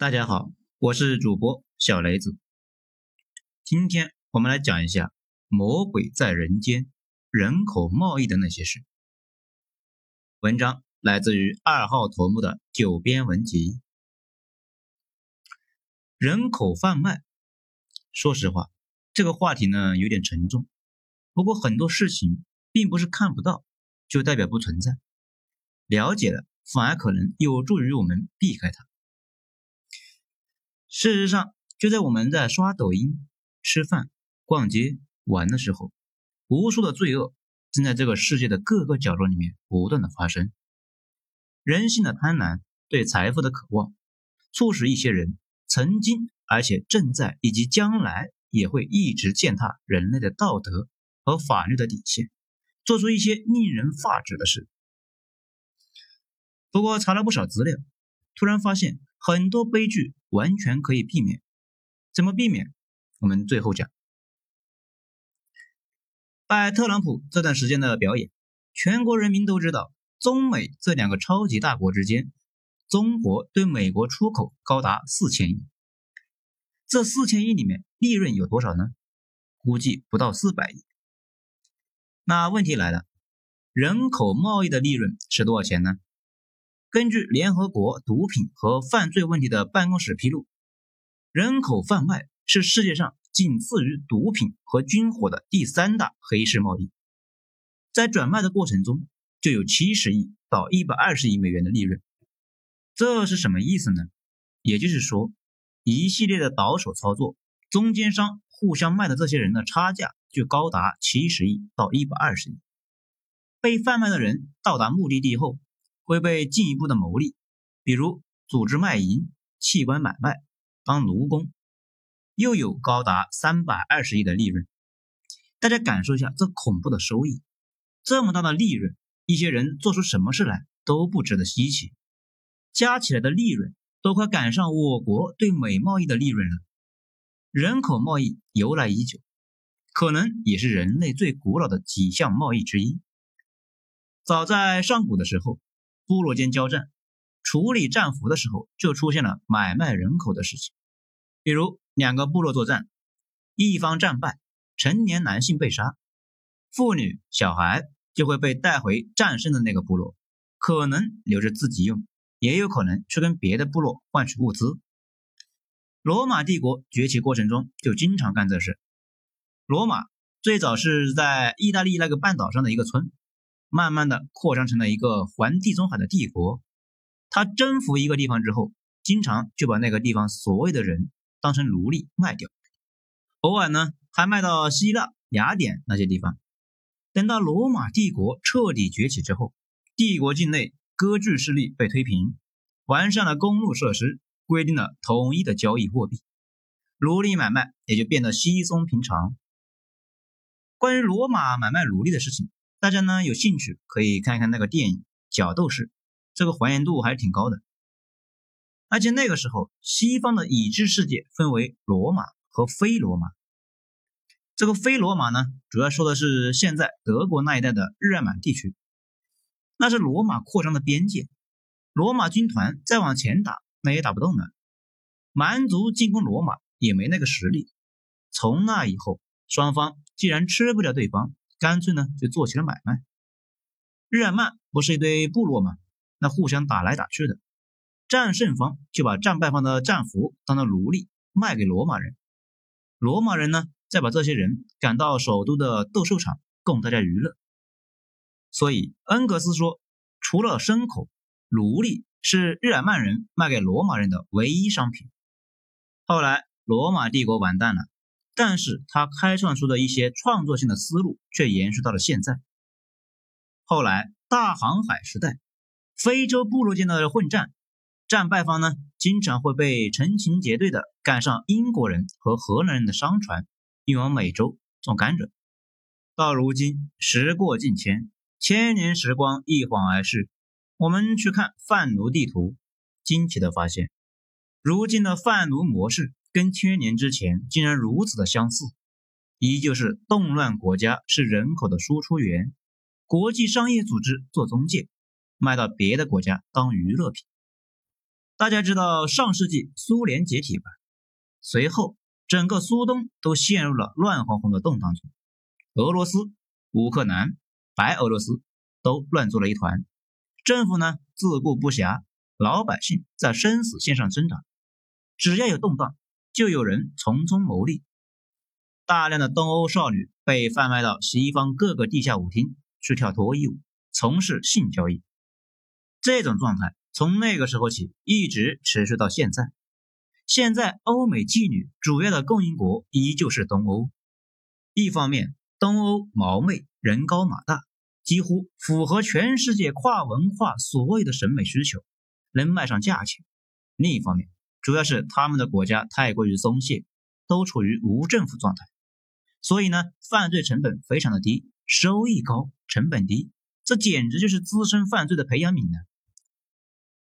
大家好，我是主播小雷子。今天我们来讲一下魔鬼在人间、人口贸易的那些事。文章来自于二号头目的九编文集。人口贩卖，说实话，这个话题呢有点沉重。不过很多事情并不是看不到就代表不存在，了解了反而可能有助于我们避开它。事实上，就在我们在刷抖音、吃饭、逛街、玩的时候，无数的罪恶正在这个世界的各个角落里面不断的发生。人性的贪婪、对财富的渴望，促使一些人曾经、而且正在以及将来也会一直践踏人类的道德和法律的底线，做出一些令人发指的事。不过查了不少资料，突然发现。很多悲剧完全可以避免，怎么避免？我们最后讲。拜特朗普这段时间的表演，全国人民都知道，中美这两个超级大国之间，中国对美国出口高达四千亿。这四千亿里面利润有多少呢？估计不到四百亿。那问题来了，人口贸易的利润是多少钱呢？根据联合国毒品和犯罪问题的办公室披露，人口贩卖是世界上仅次于毒品和军火的第三大黑市贸易。在转卖的过程中，就有七十亿到一百二十亿美元的利润。这是什么意思呢？也就是说，一系列的倒手操作，中间商互相卖的这些人的差价就高达七十亿到一百二十亿。被贩卖的人到达目的地后。会被进一步的牟利，比如组织卖淫、器官买卖、当奴工，又有高达三百二十亿的利润。大家感受一下这恐怖的收益，这么大的利润，一些人做出什么事来都不值得稀奇，加起来的利润都快赶上我国对美贸易的利润了。人口贸易由来已久，可能也是人类最古老的几项贸易之一。早在上古的时候。部落间交战，处理战俘的时候，就出现了买卖人口的事情。比如两个部落作战，一方战败，成年男性被杀，妇女小孩就会被带回战胜的那个部落，可能留着自己用，也有可能去跟别的部落换取物资。罗马帝国崛起过程中就经常干这事。罗马最早是在意大利那个半岛上的一个村。慢慢的扩张成了一个环地中海的帝国。他征服一个地方之后，经常就把那个地方所有的人当成奴隶卖掉，偶尔呢还卖到希腊、雅典那些地方。等到罗马帝国彻底崛起之后，帝国境内割据势力被推平，完善了公路设施，规定了统一的交易货币，奴隶买卖也就变得稀松平常。关于罗马买卖奴隶的事情。大家呢有兴趣可以看一看那个电影《角斗士》，这个还原度还是挺高的。而且那个时候，西方的已知世界分为罗马和非罗马。这个非罗马呢，主要说的是现在德国那一带的日耳曼地区，那是罗马扩张的边界。罗马军团再往前打，那也打不动了。蛮族进攻罗马也没那个实力。从那以后，双方既然吃不了对方。干脆呢就做起了买卖。日耳曼不是一堆部落吗？那互相打来打去的，战胜方就把战败方的战俘当做奴隶卖给罗马人，罗马人呢再把这些人赶到首都的斗兽场供大家娱乐。所以恩格斯说，除了牲口，奴隶是日耳曼人卖给罗马人的唯一商品。后来罗马帝国完蛋了。但是他开创出的一些创作性的思路却延续到了现在。后来大航海时代，非洲部落间的混战，战败方呢经常会被成群结队的赶上英国人和荷兰人的商船，运往美洲种甘蔗。到如今时过境迁，千年时光一晃而逝，我们去看贩奴地图，惊奇的发现，如今的贩奴模式。跟千年之前竟然如此的相似，依旧是动乱国家是人口的输出源，国际商业组织做中介，卖到别的国家当娱乐品。大家知道上世纪苏联解体吧？随后整个苏东都陷入了乱哄哄的动荡中，俄罗斯、乌克兰、白俄罗斯都乱作了一团，政府呢自顾不暇，老百姓在生死线上挣扎，只要有动荡，就有人从中牟利，大量的东欧少女被贩卖到西方各个地下舞厅去跳脱衣舞，从事性交易，这种状态。从那个时候起，一直持续到现在。现在，欧美妓女主要的供应国依旧是东欧。一方面，东欧毛妹、人高马大，几乎符合全世界跨文化所有的审美需求，能卖上价钱；另一方面，主要是他们的国家太过于松懈，都处于无政府状态，所以呢，犯罪成本非常的低，收益高，成本低，这简直就是滋生犯罪的培养皿呢。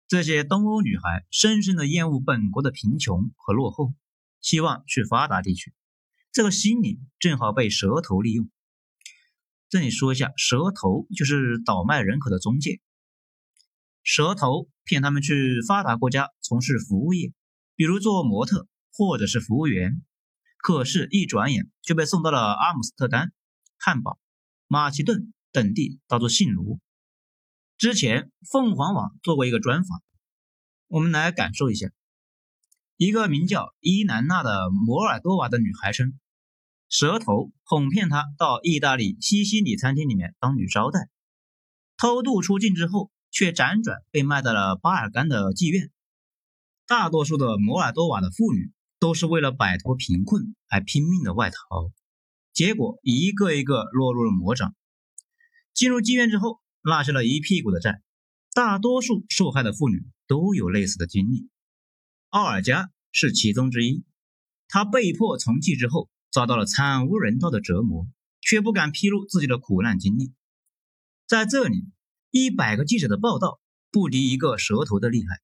这些东欧女孩深深的厌恶本国的贫穷和落后，希望去发达地区。这个心理正好被蛇头利用。这里说一下，蛇头就是倒卖人口的中介。蛇头骗他们去发达国家从事服务业，比如做模特或者是服务员。可是，一转眼就被送到了阿姆斯特丹、汉堡、马其顿等地当做性奴。之前凤凰网做过一个专访，我们来感受一下。一个名叫伊南娜的摩尔多瓦的女孩称，蛇头哄骗她到意大利西西里餐厅里面当女招待，偷渡出境之后，却辗转被卖到了巴尔干的妓院。大多数的摩尔多瓦的妇女都是为了摆脱贫困而拼命的外逃，结果一个一个落入了魔掌。进入妓院之后。落下了一屁股的债，大多数受害的妇女都有类似的经历。奥尔加是其中之一。她被迫从妓之后，遭到了惨无人道的折磨，却不敢披露自己的苦难经历。在这里，一百个记者的报道不敌一个蛇头的厉害。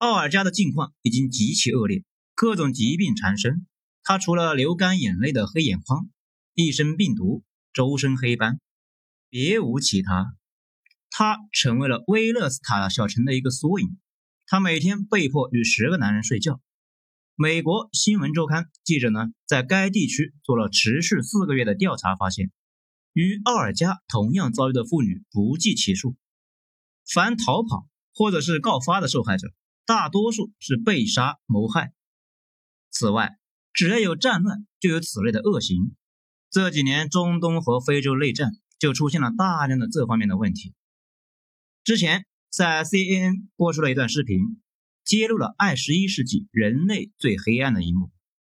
奥尔加的境况已经极其恶劣，各种疾病缠身。他除了流干眼泪的黑眼眶，一身病毒，周身黑斑，别无其他。她成为了威勒斯塔小城的一个缩影。她每天被迫与十个男人睡觉。美国新闻周刊记者呢，在该地区做了持续四个月的调查，发现与奥尔加同样遭遇的妇女不计其数。凡逃跑或者是告发的受害者，大多数是被杀谋害。此外，只要有战乱，就有此类的恶行。这几年中东和非洲内战，就出现了大量的这方面的问题。之前在 CNN 播出了一段视频，揭露了二十一世纪人类最黑暗的一幕：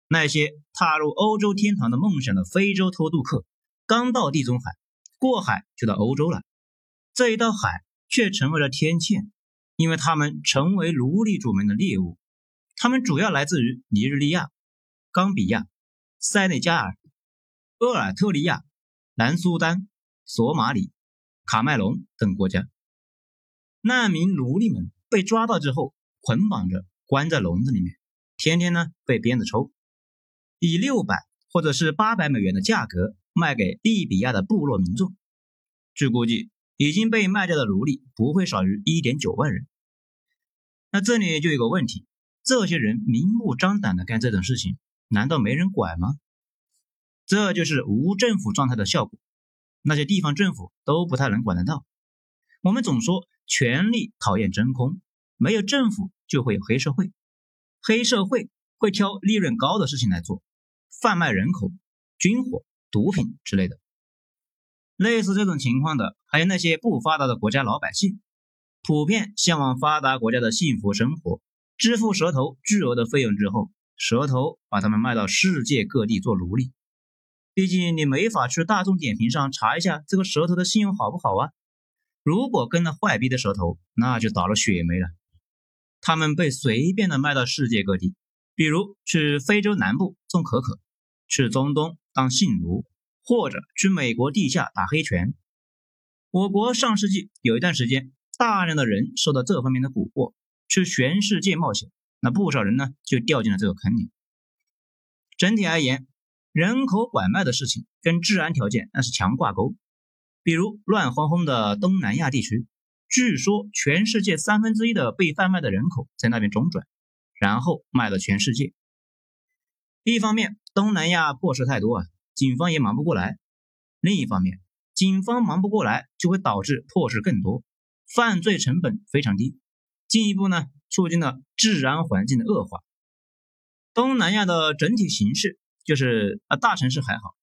那些踏入欧洲天堂的梦想的非洲偷渡客，刚到地中海，过海就到欧洲了。这一道海却成为了天堑，因为他们成为奴隶主们的猎物。他们主要来自于尼日利亚、冈比亚、塞内加尔、厄尔特利亚、南苏丹、索马里、卡麦隆等国家。难民奴隶们被抓到之后，捆绑着关在笼子里面，天天呢被鞭子抽，以六百或者是八百美元的价格卖给利比亚的部落民众。据估计，已经被卖掉的奴隶不会少于一点九万人。那这里就有个问题：这些人明目张胆的干这种事情，难道没人管吗？这就是无政府状态的效果，那些地方政府都不太能管得到。我们总说。权力讨厌真空，没有政府就会有黑社会，黑社会会挑利润高的事情来做，贩卖人口、军火、毒品之类的。类似这种情况的，还有那些不发达的国家老百姓，普遍向往发达国家的幸福生活，支付蛇头巨额的费用之后，蛇头把他们卖到世界各地做奴隶。毕竟你没法去大众点评上查一下这个蛇头的信用好不好啊。如果跟了坏逼的蛇头，那就倒了血霉了。他们被随便的卖到世界各地，比如去非洲南部种可可，去中东当性奴，或者去美国地下打黑拳。我国上世纪有一段时间，大量的人受到这方面的蛊惑，去全世界冒险。那不少人呢，就掉进了这个坑里。整体而言，人口拐卖的事情跟治安条件那是强挂钩。比如乱哄哄的东南亚地区，据说全世界三分之一的被贩卖的人口在那边中转，然后卖到全世界。一方面，东南亚破事太多啊，警方也忙不过来；另一方面，警方忙不过来，就会导致破事更多，犯罪成本非常低，进一步呢促进了治安环境的恶化。东南亚的整体形势就是啊，大城市还好，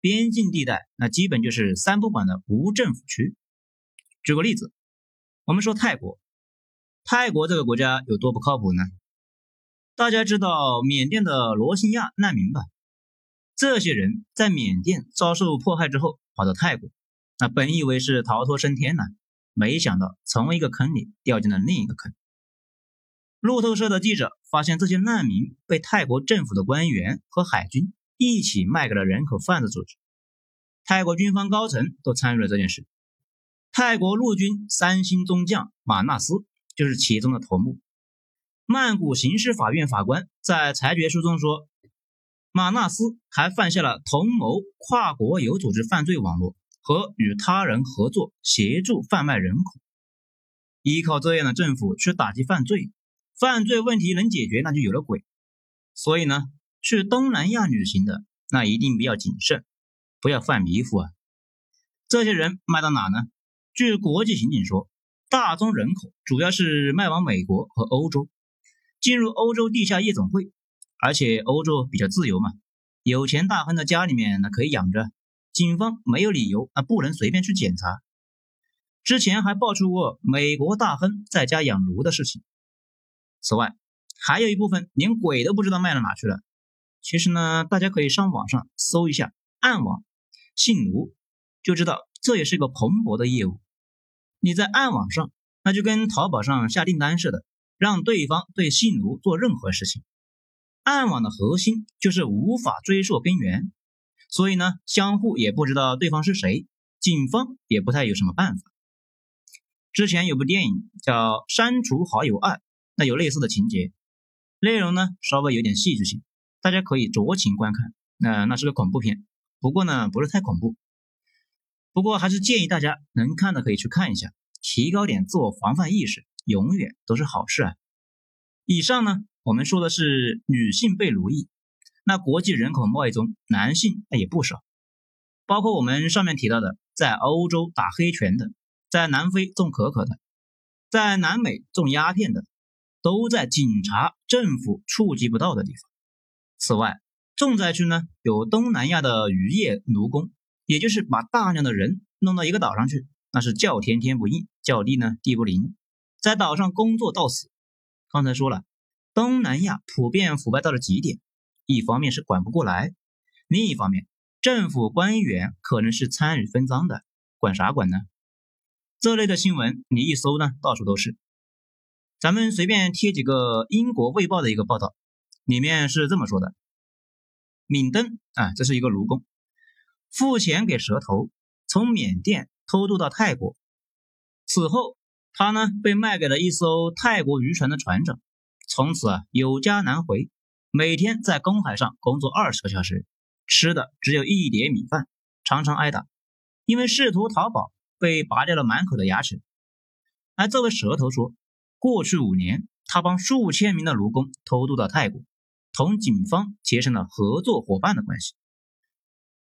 边境地带那基本就是三不管的无政府区。举个例子。我们说泰国，泰国这个国家有多不靠谱呢？大家知道缅甸的罗兴亚难民吧？这些人在缅甸遭受迫害之后，跑到泰国，那本以为是逃脱升天呢，没想到从一个坑里掉进了另一个坑。路透社的记者发现，这些难民被泰国政府的官员和海军一起卖给了人口贩子组织，泰国军方高层都参与了这件事。泰国陆军三星中将马纳斯就是其中的头目。曼谷刑事法院法官在裁决书中说，马纳斯还犯下了同谋跨国有组织犯罪网络和与他人合作协助贩卖人口。依靠这样的政府去打击犯罪，犯罪问题能解决那就有了鬼。所以呢，去东南亚旅行的那一定比较谨慎，不要犯迷糊啊。这些人卖到哪呢？据国际刑警说，大宗人口主要是卖往美国和欧洲，进入欧洲地下夜总会，而且欧洲比较自由嘛，有钱大亨的家里面那可以养着，警方没有理由啊不能随便去检查。之前还爆出过美国大亨在家养奴的事情。此外，还有一部分连鬼都不知道卖到哪去了。其实呢，大家可以上网上搜一下暗网性奴，就知道这也是一个蓬勃的业务。你在暗网上，那就跟淘宝上下订单似的，让对方对性奴做任何事情。暗网的核心就是无法追溯根源，所以呢，相互也不知道对方是谁，警方也不太有什么办法。之前有部电影叫《删除好友二》，那有类似的情节，内容呢稍微有点戏剧性，大家可以酌情观看。那那是个恐怖片，不过呢不是太恐怖。不过还是建议大家能看的可以去看一下，提高点自我防范意识，永远都是好事啊。以上呢，我们说的是女性被奴役，那国际人口贸易中男性那也不少，包括我们上面提到的，在欧洲打黑拳的，在南非种可可的，在南美种鸦片的，都在警察、政府触及不到的地方。此外，重灾区呢有东南亚的渔业奴工。也就是把大量的人弄到一个岛上去，那是叫天天不应，叫地呢地不灵，在岛上工作到死。刚才说了，东南亚普遍腐败到了极点，一方面是管不过来，另一方面政府官员可能是参与分赃的，管啥管呢？这类的新闻你一搜呢，到处都是。咱们随便贴几个英国卫报的一个报道，里面是这么说的：敏登啊，这是一个卢工。付钱给蛇头，从缅甸偷渡到泰国。此后，他呢被卖给了一艘泰国渔船的船长，从此啊有家难回，每天在公海上工作二十个小时，吃的只有一碟米饭，常常挨打，因为试图逃跑被拔掉了满口的牙齿。而这位蛇头说，过去五年，他帮数千名的奴工偷渡到泰国，同警方结成了合作伙伴的关系。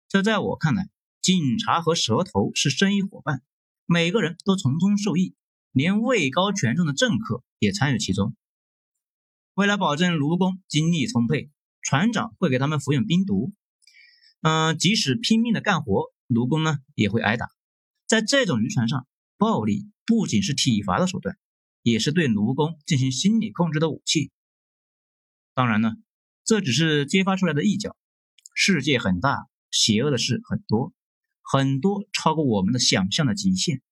这在我看来，警察和蛇头是生意伙伴，每个人都从中受益，连位高权重的政客也参与其中。为了保证奴工精力充沛，船长会给他们服用冰毒。嗯，即使拼命的干活，奴工呢也会挨打。在这种渔船上，暴力不仅是体罚的手段，也是对奴工进行心理控制的武器。当然呢，这只是揭发出来的一角，世界很大。邪恶的事很多，很多超过我们的想象的极限。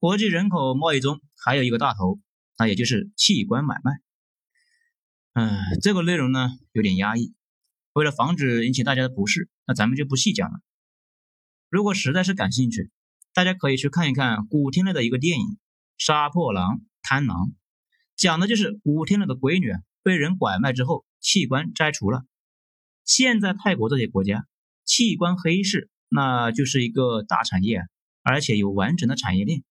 国际人口贸易中还有一个大头，那也就是器官买卖。嗯，这个内容呢有点压抑，为了防止引起大家的不适，那咱们就不细讲了。如果实在是感兴趣，大家可以去看一看古天乐的一个电影《杀破狼贪狼》，讲的就是古天乐的闺女被人拐卖之后，器官摘除了。现在泰国这些国家。器官黑市，那就是一个大产业，而且有完整的产业链。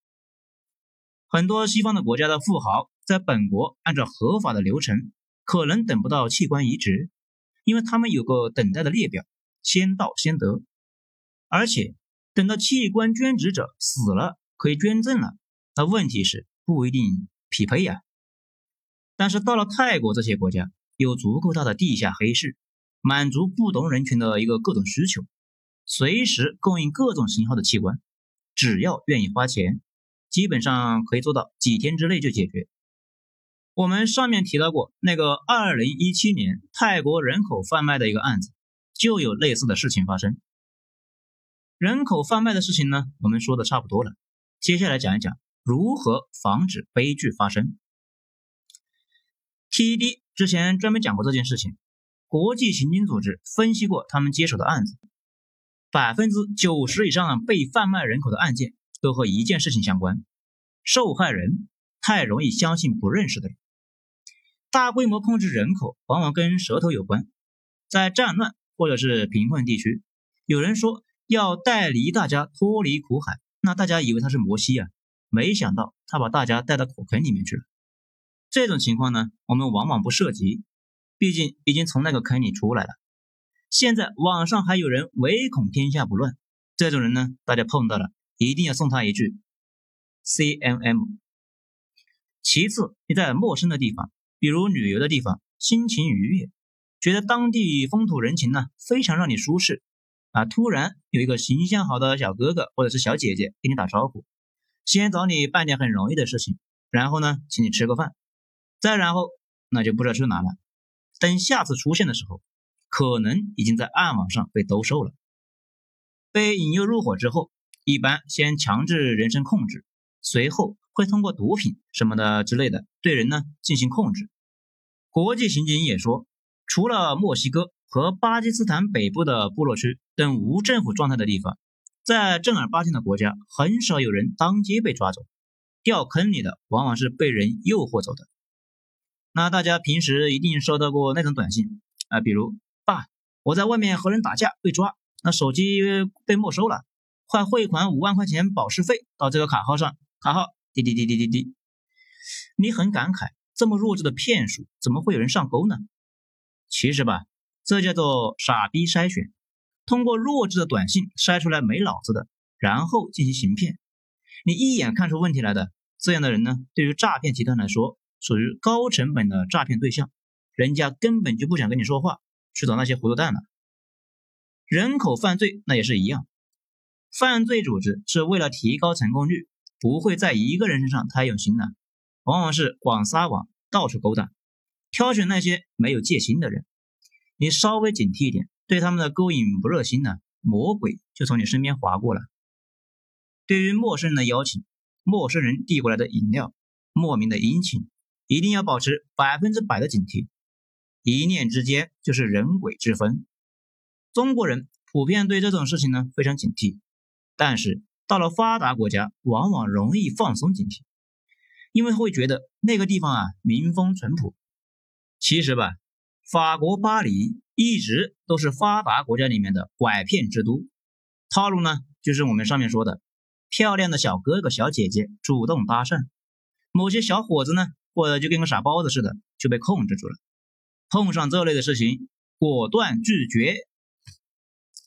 很多西方的国家的富豪在本国按照合法的流程，可能等不到器官移植，因为他们有个等待的列表，先到先得。而且等到器官捐植者死了，可以捐赠了，那问题是不一定匹配呀。但是到了泰国这些国家，有足够大的地下黑市，满足不同人群的一个各种需求，随时供应各种型号的器官，只要愿意花钱，基本上可以做到几天之内就解决。我们上面提到过那个二零一七年泰国人口贩卖的一个案子，就有类似的事情发生。人口贩卖的事情呢，我们说的差不多了，接下来讲一讲如何防止悲剧发生。TED 之前专门讲过这件事情。国际刑警组织分析过他们接手的案子，百分之九十以上被贩卖人口的案件都和一件事情相关：受害人太容易相信不认识的人。大规模控制人口往往跟舌头有关。在战乱或者是贫困地区，有人说要带离大家脱离苦海，那大家以为他是摩西啊，没想到他把大家带到火坑里面去了。这种情况呢，我们往往不涉及，毕竟已经从那个坑里出来了。现在网上还有人唯恐天下不乱，这种人呢，大家碰到了一定要送他一句 CMM。其次，你在陌生的地方，比如旅游的地方，心情愉悦，觉得当地风土人情呢非常让你舒适啊，突然有一个形象好的小哥哥或者是小姐姐给你打招呼，先找你办点很容易的事情，然后呢，请你吃个饭。再然后，那就不知道去哪了。等下次出现的时候，可能已经在暗网上被兜售了。被引诱入伙之后，一般先强制人身控制，随后会通过毒品什么的之类的对人呢进行控制。国际刑警也说，除了墨西哥和巴基斯坦北部的部落区等无政府状态的地方，在正儿八经的国家，很少有人当街被抓走，掉坑里的往往是被人诱惑走的。那大家平时一定收到过那种短信啊，比如爸，我在外面和人打架被抓，那手机被没收了，快汇款五万块钱保释费到这个卡号上，卡号滴滴滴滴滴滴。你很感慨，这么弱智的骗术怎么会有人上钩呢？其实吧，这叫做傻逼筛选，通过弱智的短信筛出来没脑子的，然后进行行骗。你一眼看出问题来的这样的人呢，对于诈骗集团来说。属于高成本的诈骗对象，人家根本就不想跟你说话，去找那些糊涂蛋了。人口犯罪那也是一样，犯罪组织是为了提高成功率，不会在一个人身上太用心的，往往是广撒网，到处勾搭，挑选那些没有戒心的人。你稍微警惕一点，对他们的勾引不热心呢，魔鬼就从你身边划过了。对于陌生人的邀请，陌生人递过来的饮料，莫名的殷勤。一定要保持百分之百的警惕，一念之间就是人鬼之分。中国人普遍对这种事情呢非常警惕，但是到了发达国家，往往容易放松警惕，因为会觉得那个地方啊民风淳朴。其实吧，法国巴黎一直都是发达国家里面的拐骗之都，套路呢就是我们上面说的，漂亮的小哥哥小姐姐主动搭讪，某些小伙子呢。或者就跟个傻包子似的就被控制住了，碰上这类的事情果断拒绝。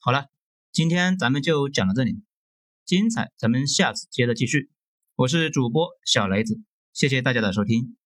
好了，今天咱们就讲到这里，精彩咱们下次接着继续。我是主播小雷子，谢谢大家的收听。